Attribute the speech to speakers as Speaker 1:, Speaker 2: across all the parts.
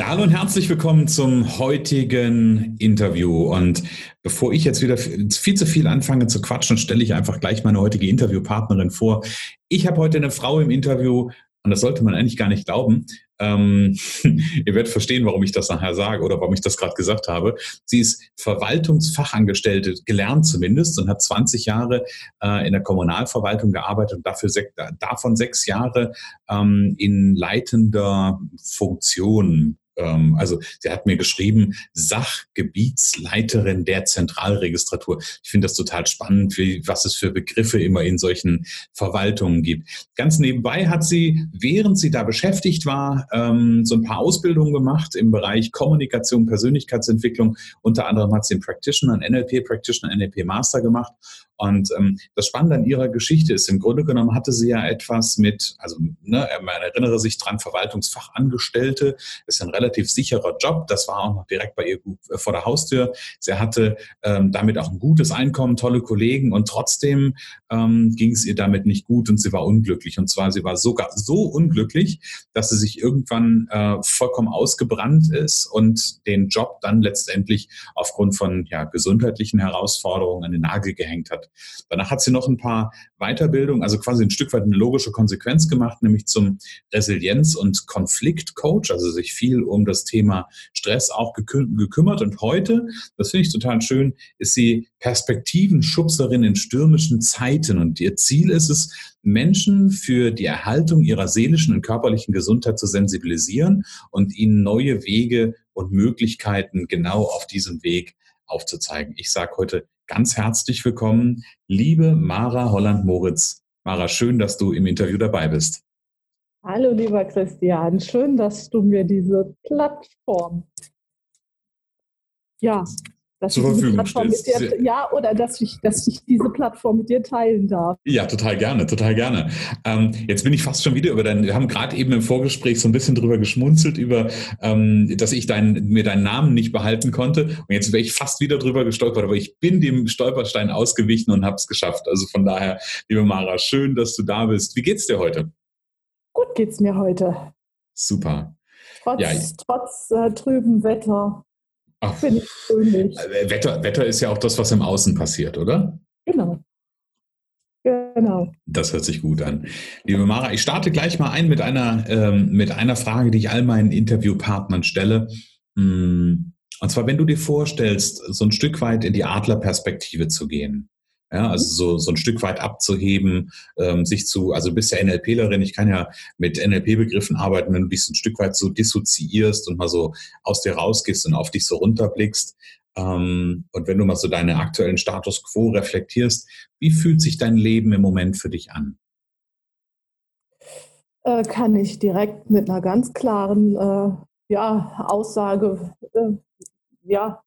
Speaker 1: Ja, hallo und herzlich willkommen zum heutigen Interview. Und bevor ich jetzt wieder viel zu viel anfange zu quatschen, stelle ich einfach gleich meine heutige Interviewpartnerin vor. Ich habe heute eine Frau im Interview, und das sollte man eigentlich gar nicht glauben. Ähm, ihr werdet verstehen, warum ich das nachher sage oder warum ich das gerade gesagt habe. Sie ist Verwaltungsfachangestellte, gelernt zumindest, und hat 20 Jahre äh, in der Kommunalverwaltung gearbeitet und dafür sech, davon sechs Jahre ähm, in leitender Funktion ähm, also sie hat mir geschrieben, Sachgebietsleiterin der Zentralregistratur. Ich finde das total spannend, wie, was es für Begriffe immer in solchen Verwaltungen gibt. Ganz nebenbei hat sie, während sie da beschäftigt war, ähm, so ein paar Ausbildungen gemacht im Bereich Kommunikation, Persönlichkeitsentwicklung. Unter anderem hat sie einen Practitioner, einen NLP Practitioner, NLP Master gemacht und ähm, das Spannende an ihrer Geschichte ist, im Grunde genommen hatte sie ja etwas mit, also ne, man erinnere sich dran, Verwaltungsfachangestellte, ist ein relativ sicherer Job. Das war auch noch direkt bei ihr äh, vor der Haustür. Sie hatte ähm, damit auch ein gutes Einkommen, tolle Kollegen und trotzdem ähm, ging es ihr damit nicht gut und sie war unglücklich. Und zwar, sie war sogar so unglücklich, dass sie sich irgendwann äh, vollkommen ausgebrannt ist und den Job dann letztendlich aufgrund von ja, gesundheitlichen Herausforderungen an den Nagel gehängt hat. Danach hat sie noch ein paar Weiterbildungen, also quasi ein Stück weit eine logische Konsequenz gemacht, nämlich zum Resilienz- und Konfliktcoach, also sich viel um das Thema Stress auch gekü gekümmert. Und heute, das finde ich total schön, ist sie Perspektivenschubserin in stürmischen Zeiten. Und ihr Ziel ist es, Menschen für die Erhaltung ihrer seelischen und körperlichen Gesundheit zu sensibilisieren und ihnen neue Wege und Möglichkeiten genau auf diesem Weg aufzuzeigen. Ich sage heute ganz herzlich willkommen, liebe Mara Holland-Moritz. Mara, schön, dass du im Interview dabei bist.
Speaker 2: Hallo, lieber Christian. Schön, dass du mir diese Plattform ja,
Speaker 1: dass zur Verfügung stellst.
Speaker 2: Dir, ja, oder dass ich, dass ich diese Plattform mit dir teilen darf.
Speaker 1: Ja, total gerne, total gerne. Ähm, jetzt bin ich fast schon wieder über deinen, wir haben gerade eben im Vorgespräch so ein bisschen drüber geschmunzelt, über, ähm, dass ich dein, mir deinen Namen nicht behalten konnte. Und jetzt wäre ich fast wieder drüber gestolpert, aber ich bin dem Stolperstein ausgewichen und habe es geschafft. Also von daher, liebe Mara, schön, dass du da bist. Wie geht's dir heute?
Speaker 2: Gut geht's mir heute.
Speaker 1: Super.
Speaker 2: Trotz, ja. trotz äh, trüben Wetter Finde ich fröhlich.
Speaker 1: Äh, Wetter, Wetter ist ja auch das, was im Außen passiert, oder?
Speaker 2: Genau. Genau.
Speaker 1: Das hört sich gut an. Liebe Mara, ich starte gleich mal ein mit einer, ähm, mit einer Frage, die ich all meinen Interviewpartnern stelle. Hm, und zwar, wenn du dir vorstellst, so ein Stück weit in die Adlerperspektive zu gehen. Ja, also so, so ein Stück weit abzuheben, ähm, sich zu, also du bist ja NLPlerin, ich kann ja mit NLP-Begriffen arbeiten, wenn du dich so ein Stück weit so dissoziierst und mal so aus dir rausgehst und auf dich so runterblickst. Ähm, und wenn du mal so deinen aktuellen Status quo reflektierst, wie fühlt sich dein Leben im Moment für dich an?
Speaker 2: Äh, kann ich direkt mit einer ganz klaren äh, ja, Aussage äh, ja,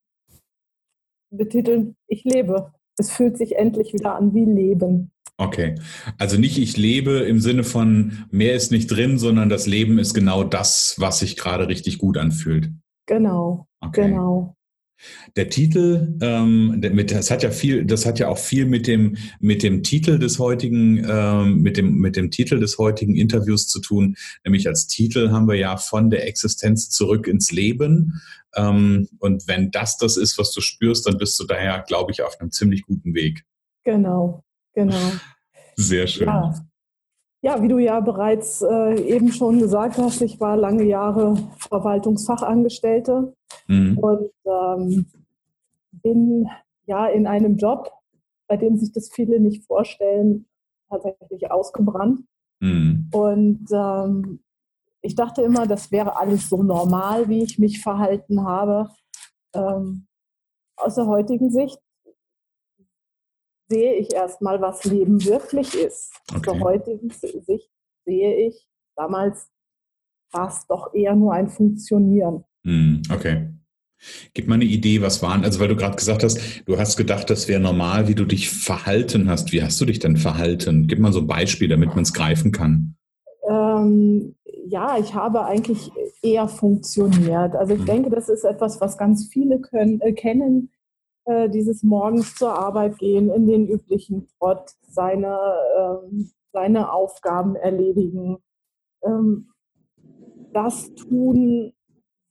Speaker 2: betiteln, ich lebe es fühlt sich endlich wieder an wie Leben.
Speaker 1: Okay, also nicht ich lebe im Sinne von mehr ist nicht drin, sondern das Leben ist genau das, was sich gerade richtig gut anfühlt.
Speaker 2: Genau, okay. genau.
Speaker 1: Der Titel, ähm, das hat ja viel, das hat ja auch viel mit dem mit dem Titel des heutigen ähm, mit dem mit dem Titel des heutigen Interviews zu tun. Nämlich als Titel haben wir ja von der Existenz zurück ins Leben. Ähm, und wenn das das ist, was du spürst, dann bist du daher, glaube ich, auf einem ziemlich guten Weg.
Speaker 2: Genau, genau.
Speaker 1: Sehr schön.
Speaker 2: Ja. Ja, wie du ja bereits äh, eben schon gesagt hast, ich war lange Jahre Verwaltungsfachangestellte mhm. und ähm, bin ja in einem Job, bei dem sich das viele nicht vorstellen, tatsächlich ausgebrannt. Mhm. Und ähm, ich dachte immer, das wäre alles so normal, wie ich mich verhalten habe. Ähm, aus der heutigen Sicht sehe ich erstmal, was Leben wirklich ist. Okay. Aus der heutigen Sicht sehe ich, damals war es doch eher nur ein Funktionieren.
Speaker 1: Hm, okay. Gib mal eine Idee, was waren, also weil du gerade gesagt hast, du hast gedacht, das wäre normal, wie du dich verhalten hast. Wie hast du dich denn verhalten? Gib mal so ein Beispiel, damit man es greifen kann.
Speaker 2: Äh, ähm, ja, ich habe eigentlich eher funktioniert. Also ich mhm. denke, das ist etwas, was ganz viele können, äh, kennen. Äh, dieses morgens zur Arbeit gehen, in den üblichen Trott, seine, ähm, seine Aufgaben erledigen, ähm, das tun,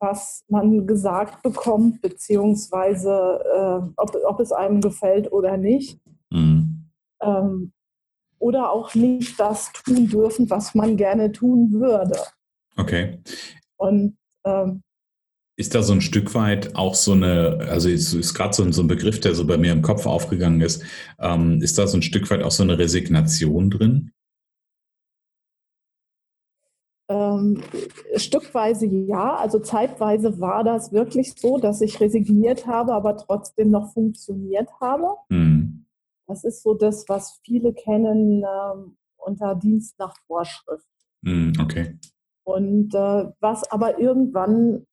Speaker 2: was man gesagt bekommt, beziehungsweise äh, ob, ob es einem gefällt oder nicht. Mhm. Ähm, oder auch nicht das tun dürfen, was man gerne tun würde.
Speaker 1: Okay.
Speaker 2: Und ähm,
Speaker 1: ist da so ein Stück weit auch so eine, also es ist gerade so, so, ein Begriff, der so bei mir im Kopf aufgegangen ist, ähm, ist da so ein Stück weit auch so eine Resignation drin?
Speaker 2: Ähm, stückweise ja, also zeitweise war das wirklich so, dass ich resigniert habe, aber trotzdem noch funktioniert habe. Mhm. Das ist so das, was viele kennen ähm, unter Dienst nach Vorschrift.
Speaker 1: Mm, okay.
Speaker 2: Und äh, was aber irgendwann,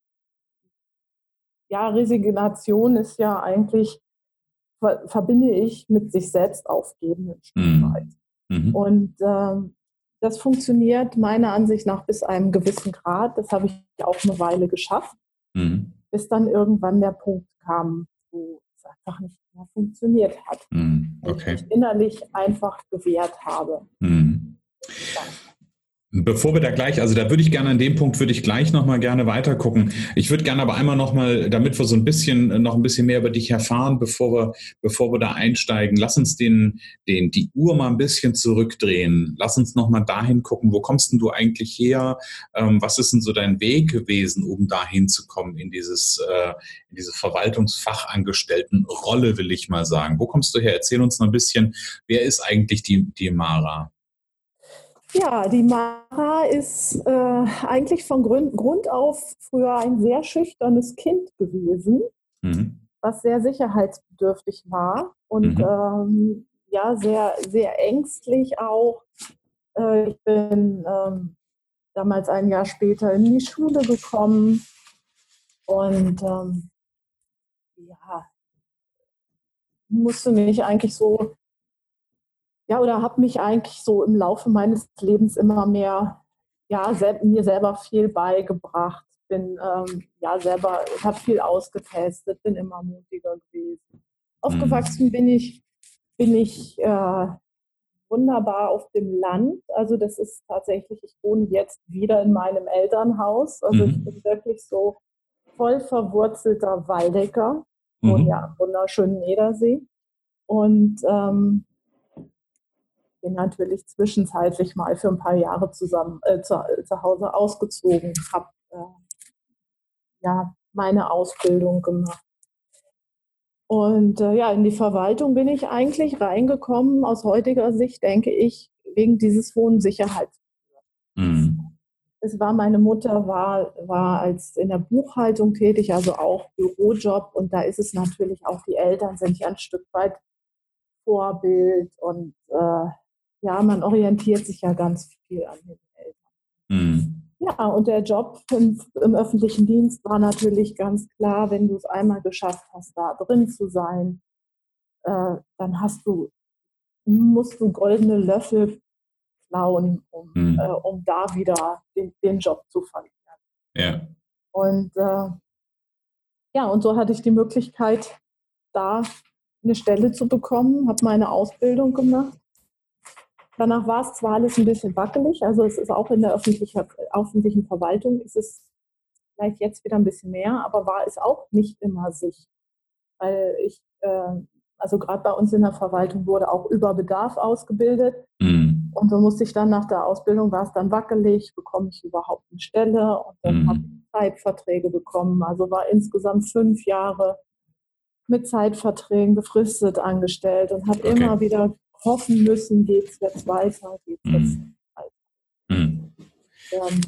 Speaker 2: ja, Resignation ist ja eigentlich, ver verbinde ich mit sich selbst aufgeben ein Stück mm. weit. Mhm. Und äh, das funktioniert meiner Ansicht nach bis einem gewissen Grad. Das habe ich auch eine Weile geschafft, mhm. bis dann irgendwann der Punkt kam, wo es einfach nicht funktioniert hat.
Speaker 1: Mhm. Okay.
Speaker 2: ich innerlich einfach gewehrt habe. Mhm.
Speaker 1: Bevor wir da gleich, also da würde ich gerne an dem Punkt würde ich gleich nochmal gerne weiter gucken. Ich würde gerne aber einmal nochmal, damit wir so ein bisschen, noch ein bisschen mehr über dich erfahren, bevor wir, bevor wir da einsteigen, lass uns den, den, die Uhr mal ein bisschen zurückdrehen. Lass uns nochmal dahin gucken, wo kommst denn du eigentlich her? Ähm, was ist denn so dein Weg gewesen, um dahin zu kommen in dieses, äh, in diese Verwaltungsfachangestelltenrolle, will ich mal sagen. Wo kommst du her? Erzähl uns noch ein bisschen, wer ist eigentlich die, die Mara?
Speaker 2: Ja, die Mara ist äh, eigentlich von Grund, Grund auf früher ein sehr schüchternes Kind gewesen, mhm. was sehr sicherheitsbedürftig war und mhm. ähm, ja, sehr, sehr ängstlich auch. Äh, ich bin ähm, damals ein Jahr später in die Schule gekommen und ähm, ja, musste mich eigentlich so ja, oder habe mich eigentlich so im Laufe meines Lebens immer mehr, ja, sel mir selber viel beigebracht. Bin ähm, ja selber, habe viel ausgetestet, bin immer mutiger gewesen. Aufgewachsen mhm. bin ich, bin ich äh, wunderbar auf dem Land. Also das ist tatsächlich, ich wohne jetzt wieder in meinem Elternhaus. Also mhm. ich bin wirklich so voll verwurzelter Waldecker. Mhm. Und ja, wunderschönen Niedersee. Und ähm, bin natürlich zwischenzeitlich mal für ein paar Jahre zusammen äh, zu, zu Hause ausgezogen, habe äh, ja meine Ausbildung gemacht. Und äh, ja, in die Verwaltung bin ich eigentlich reingekommen. Aus heutiger Sicht denke ich wegen dieses hohen Sicherheitsgefühls. Mhm. Es war meine Mutter war war als in der Buchhaltung tätig, also auch Bürojob. Und da ist es natürlich auch die Eltern sind ja ein Stück weit Vorbild und äh, ja, man orientiert sich ja ganz viel an den Eltern. Mhm. Ja, und der Job im, im, öffentlichen Dienst war natürlich ganz klar, wenn du es einmal geschafft hast, da drin zu sein, äh, dann hast du, musst du goldene Löffel klauen, um, mhm. äh, um da wieder den, den, Job zu verlieren.
Speaker 1: Ja.
Speaker 2: Und äh, ja, und so hatte ich die Möglichkeit, da eine Stelle zu bekommen, habe meine Ausbildung gemacht Danach war es zwar alles ein bisschen wackelig, also es ist auch in der öffentlichen, öffentlichen Verwaltung ist es vielleicht jetzt wieder ein bisschen mehr, aber war es auch nicht immer sicher. Weil ich, äh, also gerade bei uns in der Verwaltung wurde auch über Bedarf ausgebildet. Mhm. Und so musste ich dann nach der Ausbildung, war es dann wackelig, bekomme ich überhaupt eine Stelle und dann mhm. habe ich Zeitverträge bekommen. Also war insgesamt fünf Jahre mit Zeitverträgen befristet angestellt und habe okay. immer wieder hoffen müssen, geht es jetzt weiter, geht es jetzt mhm. weiter. Mhm.
Speaker 1: Ähm,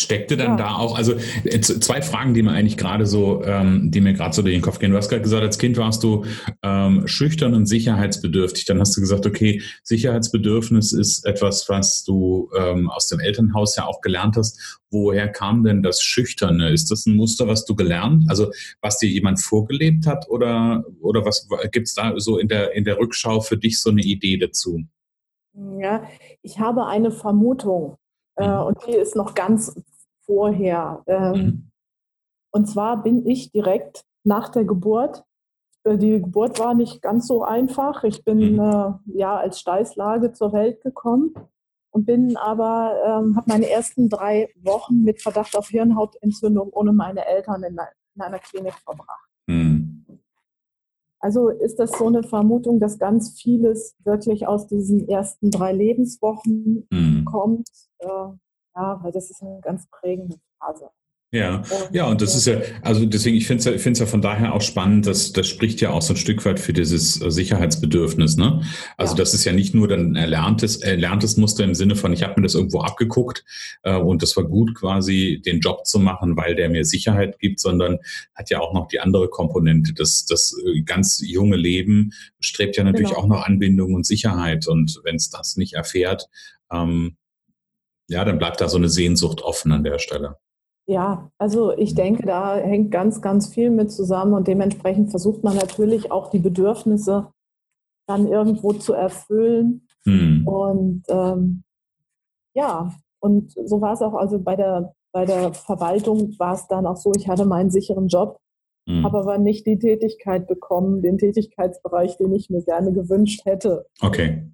Speaker 1: Steckte dann ja. da auch, also äh, zwei Fragen, die mir eigentlich gerade so, ähm, die mir gerade so durch den Kopf gehen. Du hast gerade gesagt, als Kind warst du ähm, schüchtern und sicherheitsbedürftig. Dann hast du gesagt, okay, Sicherheitsbedürfnis ist etwas, was du ähm, aus dem Elternhaus ja auch gelernt hast. Woher kam denn das Schüchterne? Ist das ein Muster, was du gelernt, also was dir jemand vorgelebt hat, oder oder was gibt es da so in der in der Rückschau für dich so eine Idee dazu?
Speaker 2: Ja, ich habe eine Vermutung äh, mhm. und die ist noch ganz vorher. Ähm, mhm. Und zwar bin ich direkt nach der Geburt, äh, die Geburt war nicht ganz so einfach. Ich bin mhm. äh, ja als Steißlage zur Welt gekommen und bin aber, ähm, habe meine ersten drei Wochen mit Verdacht auf Hirnhautentzündung ohne meine Eltern in, in einer Klinik verbracht. Mhm. Also ist das so eine Vermutung, dass ganz vieles wirklich aus diesen ersten drei Lebenswochen mhm. kommt. Äh, ja, weil das ist eine ganz prägende Phase.
Speaker 1: Ja, ja, und das ist ja, also deswegen, ich finde es ja, ich finde es ja von daher auch spannend, dass das spricht ja auch so ein Stück weit für dieses äh, Sicherheitsbedürfnis, ne? Also ja. das ist ja nicht nur dann erlerntes, erlerntes Muster im Sinne von, ich habe mir das irgendwo abgeguckt äh, und das war gut, quasi den Job zu machen, weil der mir Sicherheit gibt, sondern hat ja auch noch die andere Komponente. Das, das äh, ganz junge Leben strebt ja natürlich genau. auch noch Anbindung und Sicherheit. Und wenn es das nicht erfährt, ähm, ja, dann bleibt da so eine Sehnsucht offen an der Stelle.
Speaker 2: Ja, also ich denke, da hängt ganz, ganz viel mit zusammen und dementsprechend versucht man natürlich auch die Bedürfnisse dann irgendwo zu erfüllen. Hm. Und ähm, ja, und so war es auch, also bei der, bei der Verwaltung war es dann auch so, ich hatte meinen sicheren Job, hm. habe aber nicht die Tätigkeit bekommen, den Tätigkeitsbereich, den ich mir gerne gewünscht hätte.
Speaker 1: Okay.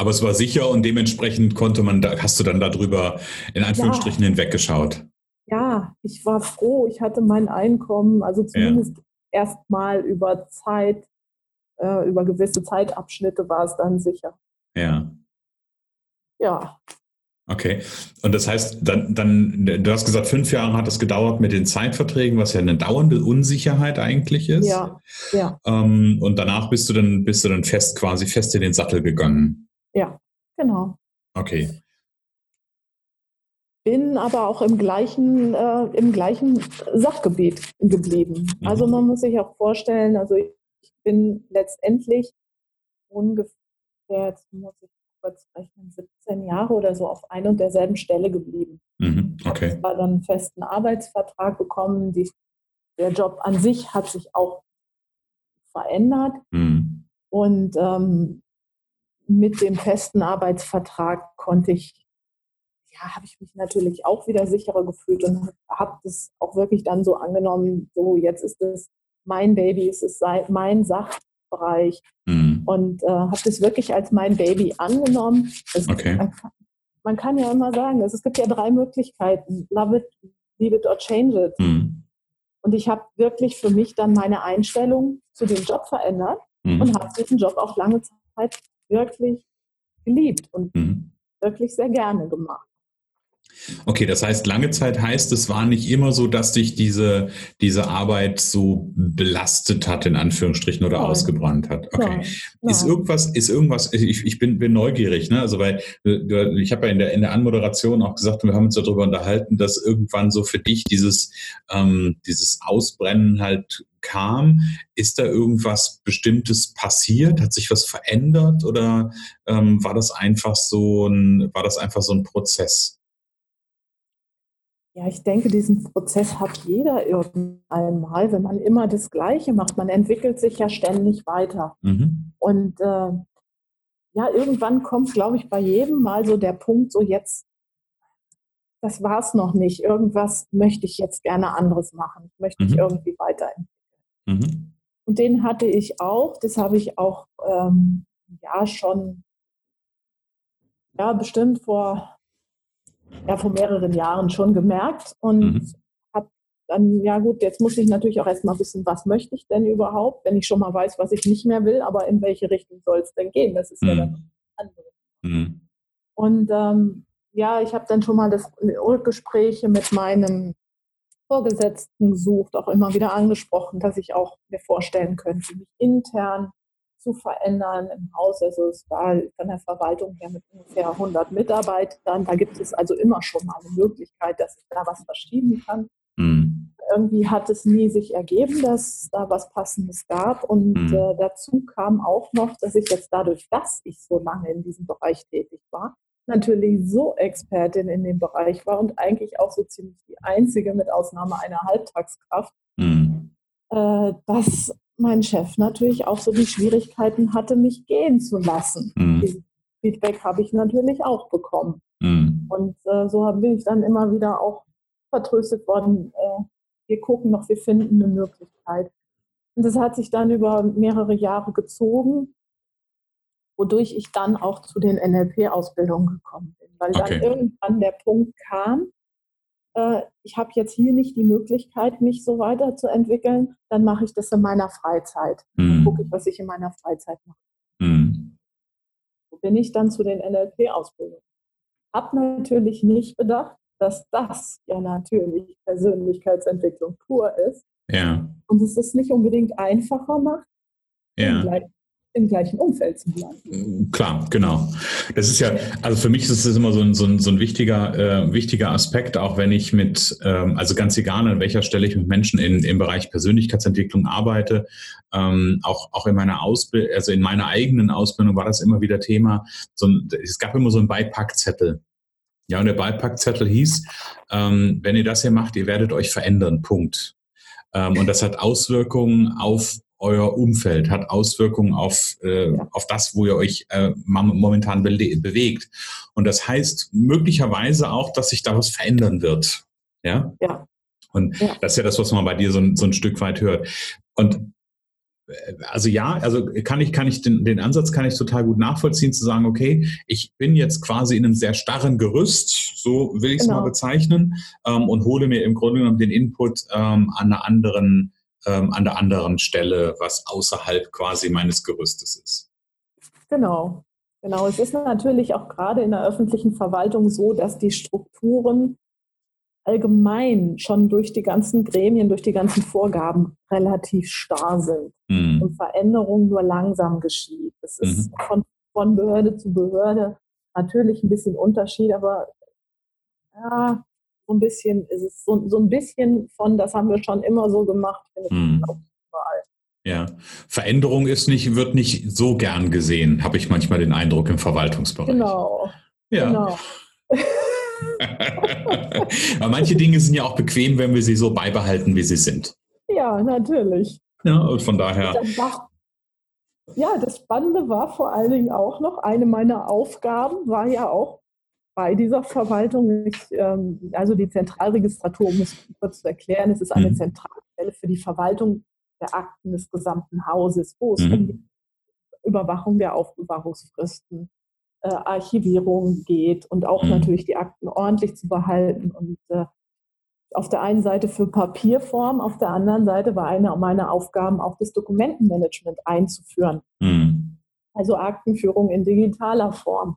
Speaker 1: Aber es war sicher und dementsprechend konnte man da, hast du dann darüber in Anführungsstrichen ja. hinweggeschaut.
Speaker 2: Ja, ich war froh, ich hatte mein Einkommen, also zumindest ja. erstmal über Zeit, äh, über gewisse Zeitabschnitte war es dann sicher.
Speaker 1: Ja.
Speaker 2: Ja.
Speaker 1: Okay. Und das heißt, dann, dann, du hast gesagt, fünf Jahre hat es gedauert mit den Zeitverträgen, was ja eine dauernde Unsicherheit eigentlich ist.
Speaker 2: Ja, ja.
Speaker 1: Ähm, und danach bist du dann, bist du dann fest, quasi fest in den Sattel gegangen.
Speaker 2: Ja, genau.
Speaker 1: Okay.
Speaker 2: Bin aber auch im gleichen, äh, im gleichen Sachgebiet geblieben. Mhm. Also man muss sich auch vorstellen, also ich bin letztendlich ungefähr, jetzt muss ich kurz rechnen, 17 Jahre oder so auf ein und derselben Stelle geblieben.
Speaker 1: Mhm. Okay.
Speaker 2: Ich habe dann einen festen Arbeitsvertrag bekommen. Die, der Job an sich hat sich auch verändert. Mhm. Und ähm, mit dem festen Arbeitsvertrag konnte ich, ja, habe ich mich natürlich auch wieder sicherer gefühlt und habe das auch wirklich dann so angenommen, so jetzt ist es mein Baby, es ist mein Sachbereich mhm. und äh, habe das wirklich als mein Baby angenommen.
Speaker 1: Es, okay.
Speaker 2: man, kann, man, kann, ja immer sagen, es, es, gibt ja drei Möglichkeiten, love it, leave it or change it. Mhm. Und ich habe wirklich für mich dann meine Einstellung zu dem Job verändert mhm. und habe diesen Job auch lange Zeit wirklich geliebt und mhm. wirklich sehr gerne gemacht.
Speaker 1: Okay, das heißt, lange Zeit heißt, es war nicht immer so, dass dich diese, diese Arbeit so belastet hat, in Anführungsstrichen, oder Nein. ausgebrannt hat. Okay. Nein. Ist irgendwas, ist irgendwas, ich, ich bin, bin neugierig, ne? Also, weil ich habe ja in der, in der Anmoderation auch gesagt, wir haben uns darüber unterhalten, dass irgendwann so für dich dieses, ähm, dieses Ausbrennen halt kam. Ist da irgendwas Bestimmtes passiert? Hat sich was verändert oder ähm, war das einfach so ein, war das einfach so ein Prozess?
Speaker 2: Ja, ich denke, diesen Prozess hat jeder irgendwann mal, wenn man immer das Gleiche macht. Man entwickelt sich ja ständig weiter. Mhm. Und äh, ja, irgendwann kommt, glaube ich, bei jedem mal so der Punkt, so jetzt, das war es noch nicht. Irgendwas möchte ich jetzt gerne anderes machen. Ich möchte mich mhm. irgendwie weiterentwickeln. Mhm. Und den hatte ich auch. Das habe ich auch ähm, ja schon, ja, bestimmt vor ja vor mehreren Jahren schon gemerkt und mhm. habe dann, ja gut, jetzt muss ich natürlich auch erstmal wissen, was möchte ich denn überhaupt, wenn ich schon mal weiß, was ich nicht mehr will, aber in welche Richtung soll es denn gehen? Das ist mhm. ja dann andere. Mhm. Und ähm, ja, ich habe dann schon mal das Gespräche mit meinem Vorgesetzten gesucht, auch immer wieder angesprochen, dass ich auch mir vorstellen könnte, mich intern zu verändern im Haus. Also es war von der Verwaltung her mit ungefähr 100 Mitarbeitern. Da gibt es also immer schon mal eine Möglichkeit, dass ich da was verschieben kann. Mhm. Irgendwie hat es nie sich ergeben, dass da was Passendes gab. Und mhm. äh, dazu kam auch noch, dass ich jetzt dadurch, dass ich so lange in diesem Bereich tätig war, natürlich so Expertin in dem Bereich war und eigentlich auch so ziemlich die einzige mit Ausnahme einer Halbtagskraft, mhm. äh, dass mein Chef natürlich auch so die Schwierigkeiten hatte, mich gehen zu lassen. Mhm. Feedback habe ich natürlich auch bekommen. Mhm. Und äh, so bin ich dann immer wieder auch vertröstet worden, äh, wir gucken noch, wir finden eine Möglichkeit. Und das hat sich dann über mehrere Jahre gezogen, wodurch ich dann auch zu den NLP-Ausbildungen gekommen bin, weil okay. dann irgendwann der Punkt kam, äh, ich habe jetzt hier nicht die Möglichkeit, mich so weiterzuentwickeln, dann mache ich das in meiner Freizeit. Mhm. Dann gucke ich, was ich in meiner Freizeit mache. Mhm. So bin ich dann zu den NLP-Ausbildungen. Habe natürlich nicht bedacht, dass das ja natürlich Persönlichkeitsentwicklung pur ist.
Speaker 1: Ja.
Speaker 2: Und es ist nicht unbedingt einfacher macht,
Speaker 1: ja
Speaker 2: im gleichen Umfeld zu bleiben.
Speaker 1: Mm, klar, genau. Das ist ja, also für mich ist es immer so ein, so ein, so ein wichtiger, äh, wichtiger Aspekt, auch wenn ich mit, ähm, also ganz egal an welcher Stelle ich mit Menschen in, im Bereich Persönlichkeitsentwicklung arbeite, ähm, auch, auch in meiner Ausbildung, also in meiner eigenen Ausbildung war das immer wieder Thema. So ein, es gab immer so einen Beipackzettel. Ja, und der Beipackzettel hieß, ähm, wenn ihr das hier macht, ihr werdet euch verändern, Punkt. Ähm, und das hat Auswirkungen auf euer Umfeld, hat Auswirkungen auf, äh, auf das, wo ihr euch äh, momentan be bewegt. Und das heißt möglicherweise auch, dass sich da was verändern wird. Ja.
Speaker 2: ja.
Speaker 1: Und ja. das ist ja das, was man bei dir so, so ein Stück weit hört. Und äh, also ja, also kann ich, kann ich den, den Ansatz kann ich total gut nachvollziehen, zu sagen, okay, ich bin jetzt quasi in einem sehr starren Gerüst, so will ich es genau. mal bezeichnen, ähm, und hole mir im Grunde genommen den Input ähm, an einer anderen ähm, an der anderen Stelle, was außerhalb quasi meines Gerüstes ist.
Speaker 2: Genau, genau. Es ist natürlich auch gerade in der öffentlichen Verwaltung so, dass die Strukturen allgemein schon durch die ganzen Gremien, durch die ganzen Vorgaben relativ starr sind mhm. und Veränderung nur langsam geschieht. Es ist mhm. von, von Behörde zu Behörde natürlich ein bisschen Unterschied, aber ja, so ein bisschen, ist es so, so ein bisschen von, das haben wir schon immer so gemacht,
Speaker 1: hm. Ja, Veränderung ist nicht, wird nicht so gern gesehen, habe ich manchmal den Eindruck im Verwaltungsbereich.
Speaker 2: Genau.
Speaker 1: Ja. Genau. Aber manche Dinge sind ja auch bequem, wenn wir sie so beibehalten, wie sie sind.
Speaker 2: Ja, natürlich.
Speaker 1: Ja, und von daher.
Speaker 2: Ja, das Spannende war vor allen Dingen auch noch, eine meiner Aufgaben war ja auch bei dieser Verwaltung, ich, ähm, also die Zentralregistratur, um es kurz zu erklären, es ist eine mhm. Zentralstelle für die Verwaltung der Akten des gesamten Hauses, wo es mhm. um die Überwachung der Aufbewahrungsfristen, äh, Archivierung geht und auch mhm. natürlich die Akten ordentlich zu behalten. Und äh, auf der einen Seite für Papierform, auf der anderen Seite war eine meiner Aufgaben auch das Dokumentenmanagement einzuführen. Mhm. Also Aktenführung in digitaler Form.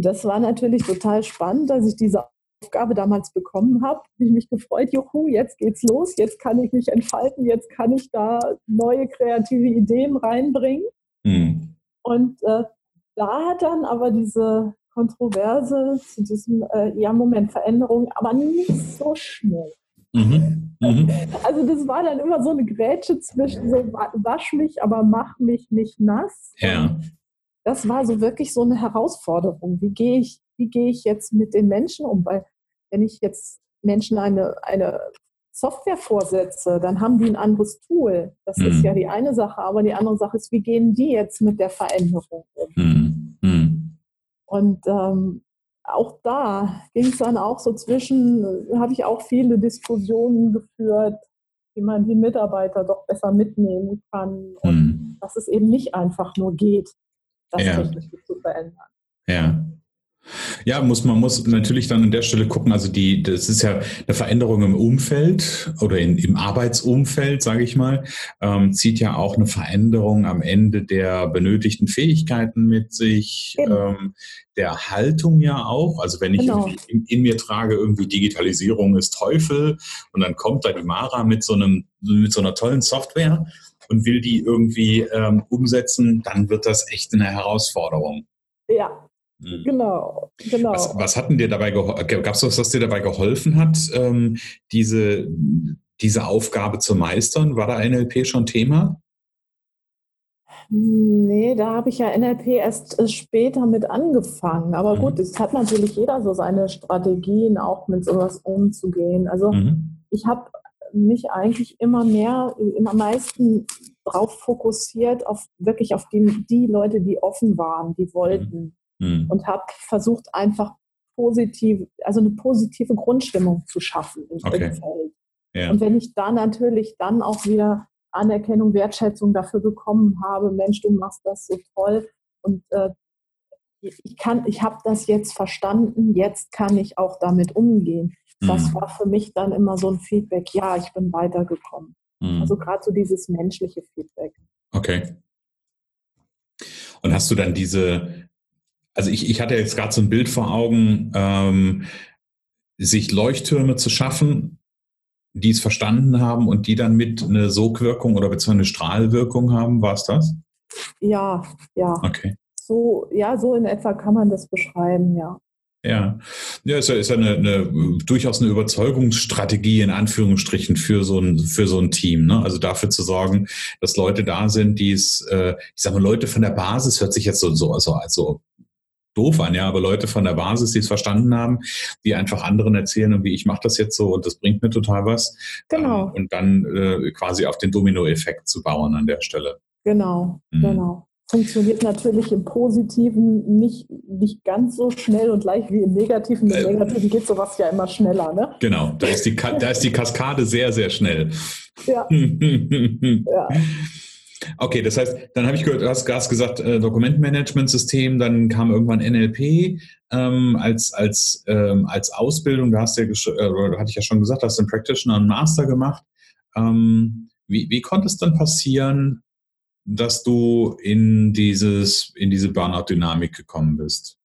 Speaker 2: Und das war natürlich total spannend, dass ich diese Aufgabe damals bekommen habe. Habe ich mich gefreut, juhu, jetzt geht's los, jetzt kann ich mich entfalten, jetzt kann ich da neue kreative Ideen reinbringen. Mhm. Und äh, da hat dann aber diese Kontroverse zu diesem, äh, ja, Moment, Veränderung, aber nicht so schnell. Mhm. Mhm. Also das war dann immer so eine Grätsche zwischen so wasch mich, aber mach mich nicht nass.
Speaker 1: Ja
Speaker 2: das war so wirklich so eine Herausforderung. Wie gehe ich, wie gehe ich jetzt mit den Menschen um? Weil wenn ich jetzt Menschen eine, eine Software vorsetze, dann haben die ein anderes Tool. Das mhm. ist ja die eine Sache, aber die andere Sache ist, wie gehen die jetzt mit der Veränderung um? Mhm. mhm. Und ähm, auch da ging es dann auch so zwischen, habe ich auch viele Diskussionen geführt, wie man die Mitarbeiter doch besser mitnehmen kann und mhm. dass es eben nicht einfach nur geht, das ja. technisch zu verändern.
Speaker 1: Ja. Ja, muss man muss natürlich dann an der Stelle gucken. Also die, das ist ja eine Veränderung im Umfeld oder in, im Arbeitsumfeld, sage ich mal, ähm, zieht ja auch eine Veränderung am Ende der benötigten Fähigkeiten mit sich, ähm, der Haltung ja auch. Also wenn ich genau. in, in, mir trage, irgendwie Digitalisierung ist Teufel und dann kommt da die Mara mit so einem mit so einer tollen Software und will die irgendwie ähm, umsetzen, dann wird das echt eine Herausforderung.
Speaker 2: Ja, mhm. Genau, genau.
Speaker 1: Was, was hat denn dir dabei geholfen? Gab es was, was dir dabei geholfen hat, ähm, diese, diese Aufgabe zu meistern? War da NLP schon Thema?
Speaker 2: Nee, da habe ich ja NLP erst äh, später mit angefangen. Aber mhm. gut, es hat natürlich jeder so seine Strategien, auch mit sowas umzugehen. Also mhm. ich habe mich eigentlich immer mehr, immer meisten darauf fokussiert, auf wirklich auf die, die Leute, die offen waren, die wollten. mhm. und habe versucht, einfach positiv, also eine positive Grundstimmung zu schaffen im okay. Umfeld. Ja. Und wenn ich da natürlich dann auch wieder Anerkennung, Wertschätzung dafür bekommen habe, Mensch, du machst das so toll und äh, ich kann, ich habe das jetzt verstanden, jetzt kann ich auch damit umgehen. Das mhm. war für mich dann immer so ein Feedback, ja, ich bin weitergekommen. Mhm. Also gerade so dieses menschliche Feedback.
Speaker 1: Okay. Und hast du dann diese, also ich, ich hatte jetzt gerade so ein Bild vor Augen, ähm, sich Leuchttürme zu schaffen, die es verstanden haben und die dann mit eine Sogwirkung oder beziehungsweise eine Strahlwirkung haben, war es das?
Speaker 2: Ja, ja.
Speaker 1: Okay.
Speaker 2: So, ja, so in etwa kann man das beschreiben, ja.
Speaker 1: Ja, ja, ist ja, ist ja eine, eine, durchaus eine Überzeugungsstrategie in Anführungsstrichen für so ein für so ein Team. Ne? Also dafür zu sorgen, dass Leute da sind, die es, äh, ich sage mal, Leute von der Basis hört sich jetzt so so also, also doof an, ja, aber Leute von der Basis, die es verstanden haben, die einfach anderen erzählen und wie ich mache das jetzt so und das bringt mir total was.
Speaker 2: Genau.
Speaker 1: Ähm, und dann äh, quasi auf den Dominoeffekt zu bauen an der Stelle.
Speaker 2: Genau, mhm. genau funktioniert natürlich im Positiven nicht, nicht ganz so schnell und leicht wie im Negativen. Im äh, Negativen geht sowas ja immer schneller. Ne?
Speaker 1: Genau, da ist, die, da ist die Kaskade sehr, sehr schnell.
Speaker 2: Ja. ja.
Speaker 1: Okay, das heißt, dann habe ich gehört, du hast, hast gesagt, äh, Dokumentmanagementsystem, dann kam irgendwann NLP ähm, als, als, ähm, als Ausbildung. Da hast du ja, äh, hatte ich ja schon gesagt, hast du einen Practitioner und einen Master gemacht. Ähm, wie, wie konnte es dann passieren, dass du in, dieses, in diese Burnout-Dynamik gekommen bist?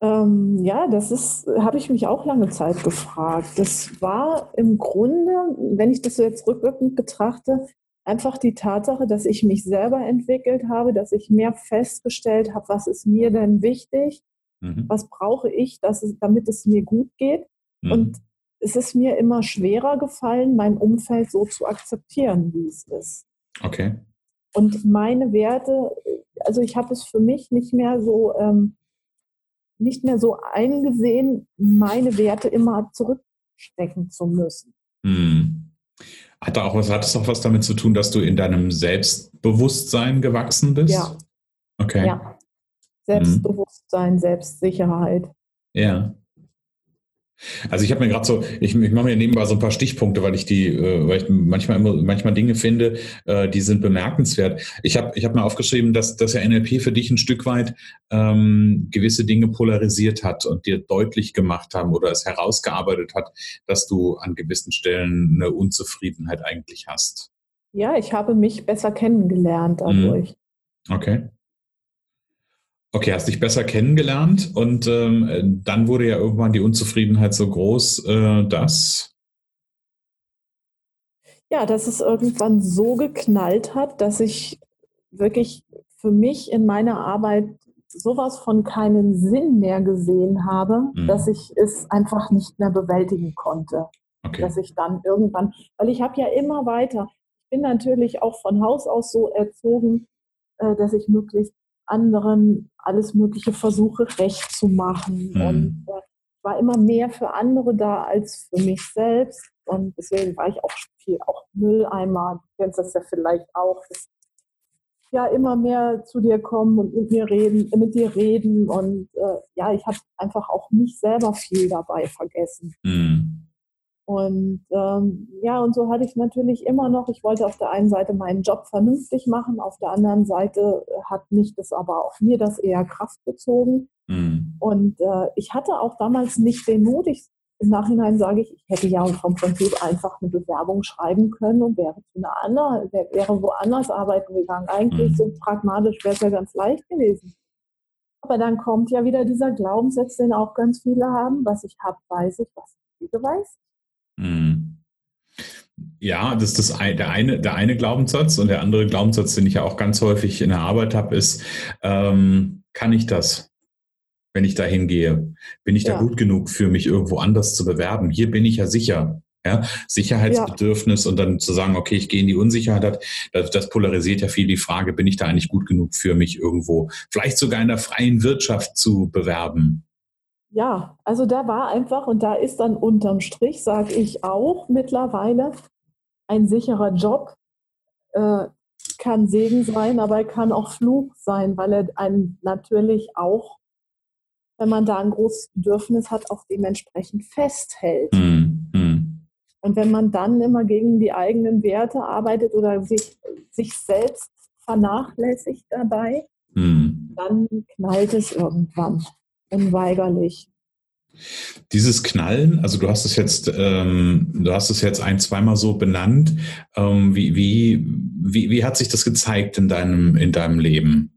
Speaker 2: Ähm, ja, das ist, habe ich mich auch lange Zeit gefragt. Das war im Grunde, wenn ich das so jetzt rückwirkend betrachte, einfach die Tatsache, dass ich mich selber entwickelt habe, dass ich mehr festgestellt habe, was ist mir denn wichtig, mhm. was brauche ich, dass es, damit es mir gut geht. Mhm. Und es ist mir immer schwerer gefallen, mein Umfeld so zu akzeptieren, wie es ist.
Speaker 1: Okay.
Speaker 2: Und meine Werte, also ich habe es für mich nicht mehr so, ähm, nicht mehr so eingesehen, meine Werte immer zurückstecken zu müssen.
Speaker 1: Hm. Hat, auch was, hat es auch was damit zu tun, dass du in deinem Selbstbewusstsein gewachsen bist?
Speaker 2: Ja.
Speaker 1: Okay. Ja.
Speaker 2: Hm. Selbstbewusstsein, hm. Selbstsicherheit.
Speaker 1: Ja. Also ich habe mir gerade so, ich, ich mache mir nebenbei so ein paar Stichpunkte, weil ich die, äh, weil ich manchmal immer, manchmal Dinge finde, äh, die sind bemerkenswert. Ich habe ich hab mir aufgeschrieben, dass, dass ja NLP für dich ein Stück weit ähm, gewisse Dinge polarisiert hat und dir deutlich gemacht haben oder es herausgearbeitet hat, dass du an gewissen Stellen eine Unzufriedenheit eigentlich hast.
Speaker 2: Ja, ich habe mich besser kennengelernt dadurch.
Speaker 1: Okay. Okay, hast dich besser kennengelernt und ähm, dann wurde ja irgendwann die Unzufriedenheit so groß, äh, dass.
Speaker 2: Ja, dass es irgendwann so geknallt hat, dass ich wirklich für mich in meiner Arbeit sowas von keinen Sinn mehr gesehen habe, mhm. dass ich es einfach nicht mehr bewältigen konnte. Okay. Dass ich dann irgendwann, weil ich habe ja immer weiter, ich bin natürlich auch von Haus aus so erzogen, äh, dass ich möglichst anderen alles Mögliche versuche, recht zu machen. Mhm. Und äh, war immer mehr für andere da als für mich selbst. Und deswegen war ich auch viel, auch Mülleimer. Du kennst das ja vielleicht auch. Das, ja, immer mehr zu dir kommen und mit mir reden, mit dir reden. Und äh, ja, ich habe einfach auch mich selber viel dabei vergessen. Mhm. Und ähm, ja, und so hatte ich natürlich immer noch, ich wollte auf der einen Seite meinen Job vernünftig machen, auf der anderen Seite hat mich das aber auch mir das eher Kraft gezogen. Mhm. Und äh, ich hatte auch damals nicht den Mut, ich, im Nachhinein sage ich, ich hätte ja vom Prinzip einfach eine Bewerbung schreiben können und wäre zu einer anderen, wäre woanders arbeiten gegangen. Eigentlich mhm. so pragmatisch wäre es ja ganz leicht gewesen. Aber dann kommt ja wieder dieser Glaubenssatz, den auch ganz viele haben, was ich habe, weiß ich, was ich weiß.
Speaker 1: Mhm. Ja, das ist das, der, eine, der eine Glaubenssatz und der andere Glaubenssatz, den ich ja auch ganz häufig in der Arbeit habe, ist, ähm, kann ich das, wenn ich da hingehe? Bin ich ja. da gut genug für mich irgendwo anders zu bewerben? Hier bin ich ja sicher. Ja, Sicherheitsbedürfnis ja. und dann zu sagen, okay, ich gehe in die Unsicherheit, das, das polarisiert ja viel die Frage, bin ich da eigentlich gut genug für mich irgendwo, vielleicht sogar in der freien Wirtschaft zu bewerben?
Speaker 2: Ja, also da war einfach, und da ist dann unterm Strich, sage ich auch mittlerweile, ein sicherer Job äh, kann Segen sein, aber er kann auch Fluch sein, weil er einen natürlich auch, wenn man da ein großes Bedürfnis hat, auch dementsprechend festhält. Mhm. Und wenn man dann immer gegen die eigenen Werte arbeitet oder sich, sich selbst vernachlässigt dabei, mhm. dann knallt es irgendwann unweigerlich.
Speaker 1: Dieses Knallen, also du hast es jetzt, ähm, du hast es jetzt ein, zweimal so benannt. Ähm, wie, wie, wie, wie hat sich das gezeigt in deinem, in deinem Leben?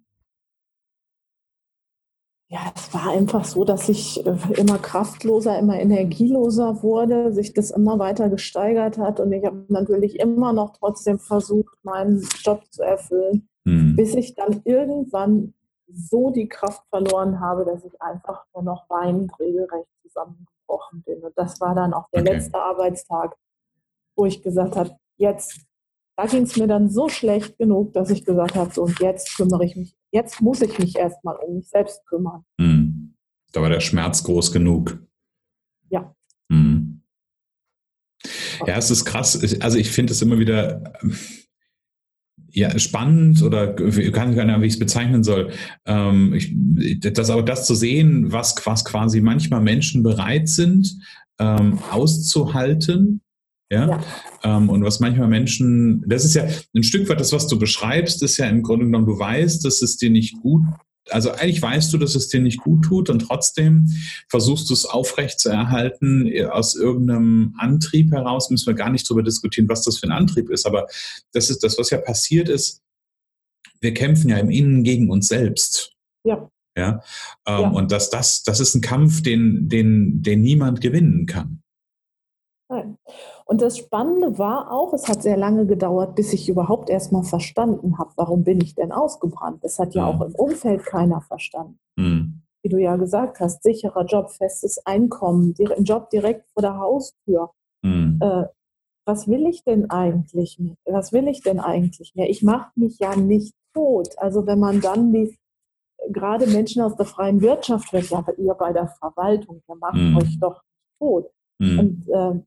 Speaker 2: Ja, es war einfach so, dass ich äh, immer kraftloser, immer energieloser wurde, sich das immer weiter gesteigert hat und ich habe natürlich immer noch trotzdem versucht, meinen Job zu erfüllen, mhm. bis ich dann irgendwann so die Kraft verloren habe, dass ich einfach nur noch weinend regelrecht zusammengebrochen bin. Und das war dann auch der okay. letzte Arbeitstag, wo ich gesagt habe, jetzt, da ging es mir dann so schlecht genug, dass ich gesagt habe, so und jetzt kümmere ich mich, jetzt muss ich mich erstmal um mich selbst kümmern.
Speaker 1: Mhm. Da war der Schmerz groß genug.
Speaker 2: Ja.
Speaker 1: Mhm. Ja, es ist krass. Also ich finde es immer wieder ja, spannend oder kann ich gar nicht, wie ich es bezeichnen soll. Ähm, ich, das aber das zu sehen, was, was quasi manchmal Menschen bereit sind, ähm, auszuhalten. Ja, ja. Ähm, und was manchmal Menschen, das ist ja ein Stück weit das, was du beschreibst, ist ja im Grunde genommen, du weißt, dass es dir nicht gut also eigentlich weißt du, dass es dir nicht gut tut und trotzdem versuchst du es aufrecht zu erhalten äh, aus irgendeinem Antrieb heraus. Müssen wir gar nicht darüber diskutieren, was das für ein Antrieb ist. Aber das ist das, was ja passiert ist. Wir kämpfen ja im Innen gegen uns selbst.
Speaker 2: Ja.
Speaker 1: Ja. Ähm, ja. Und das, das, das ist ein Kampf, den, den, den niemand gewinnen kann.
Speaker 2: Nein. Und das Spannende war auch, es hat sehr lange gedauert, bis ich überhaupt erstmal verstanden habe, warum bin ich denn ausgebrannt. Das hat ja mhm. auch im Umfeld keiner verstanden. Mhm. Wie du ja gesagt hast, sicherer Job, festes Einkommen, ein Job direkt vor der Haustür. Mhm. Äh, was will ich denn eigentlich? Was will ich denn eigentlich mehr? Ich mache mich ja nicht tot. Also wenn man dann die gerade Menschen aus der freien Wirtschaft wird, ja, ihr bei der Verwaltung, ihr macht mhm. euch doch tot. Mhm. Und äh,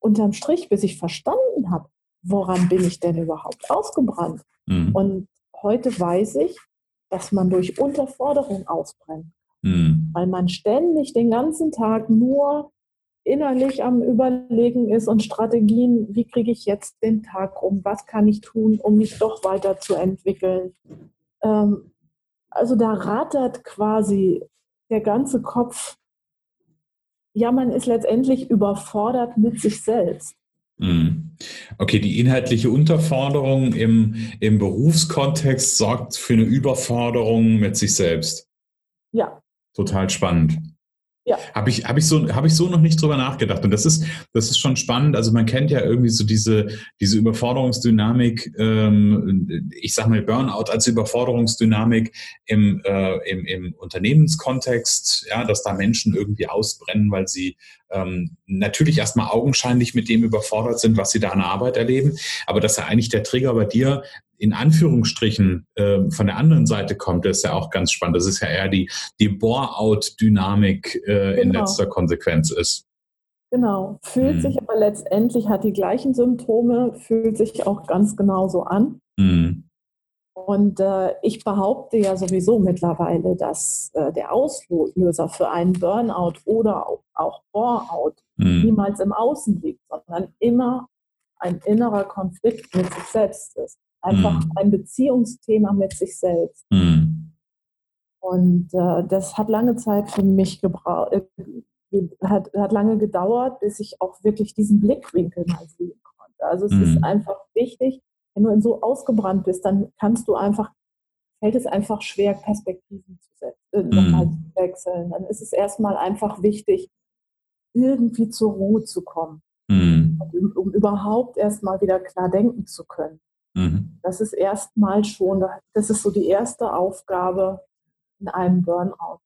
Speaker 2: unterm Strich, bis ich verstanden habe, woran bin ich denn überhaupt ausgebrannt? Mhm. Und heute weiß ich, dass man durch Unterforderung ausbrennt. Mhm. Weil man ständig den ganzen Tag nur innerlich am Überlegen ist und Strategien, wie kriege ich jetzt den Tag um, was kann ich tun, um mich doch weiterzuentwickeln. Ähm, also da rattert quasi der ganze Kopf ja, man ist letztendlich überfordert mit sich selbst.
Speaker 1: Mhm. Okay, die inhaltliche Unterforderung im, im Berufskontext sorgt für eine Überforderung mit sich selbst.
Speaker 2: Ja.
Speaker 1: Total spannend. Ja. Habe ich, hab ich, so, hab ich so noch nicht drüber nachgedacht. Und das ist, das ist schon spannend. Also man kennt ja irgendwie so diese, diese Überforderungsdynamik, ähm, ich sage mal Burnout als Überforderungsdynamik im, äh, im, im Unternehmenskontext, ja, dass da Menschen irgendwie ausbrennen, weil sie ähm, natürlich erstmal augenscheinlich mit dem überfordert sind, was sie da an Arbeit erleben, aber dass ja eigentlich der Trigger bei dir in Anführungsstrichen äh, von der anderen Seite kommt, ist ja auch ganz spannend. Das ist ja eher die, die Bore-out-Dynamik äh, genau. in letzter Konsequenz ist.
Speaker 2: Genau, fühlt hm. sich aber letztendlich, hat die gleichen Symptome, fühlt sich auch ganz genauso an. Hm. Und äh, ich behaupte ja sowieso mittlerweile, dass äh, der Auslöser für einen Burnout oder auch Bore-out hm. niemals im Außen liegt, sondern immer ein innerer Konflikt mit sich selbst ist. Einfach mhm. ein Beziehungsthema mit sich selbst. Mhm. Und äh, das hat lange Zeit für mich gebraucht, äh, hat, hat lange gedauert, bis ich auch wirklich diesen Blickwinkel mal sehen konnte. Also es mhm. ist einfach wichtig, wenn du in so ausgebrannt bist, dann kannst du einfach, fällt es einfach schwer, Perspektiven zu setzen, äh, mhm. zu wechseln. Dann ist es erstmal einfach wichtig, irgendwie zur Ruhe zu kommen, mhm. um, um überhaupt erstmal wieder klar denken zu können. Das ist erstmal schon, das ist so die erste Aufgabe in einem Burnout.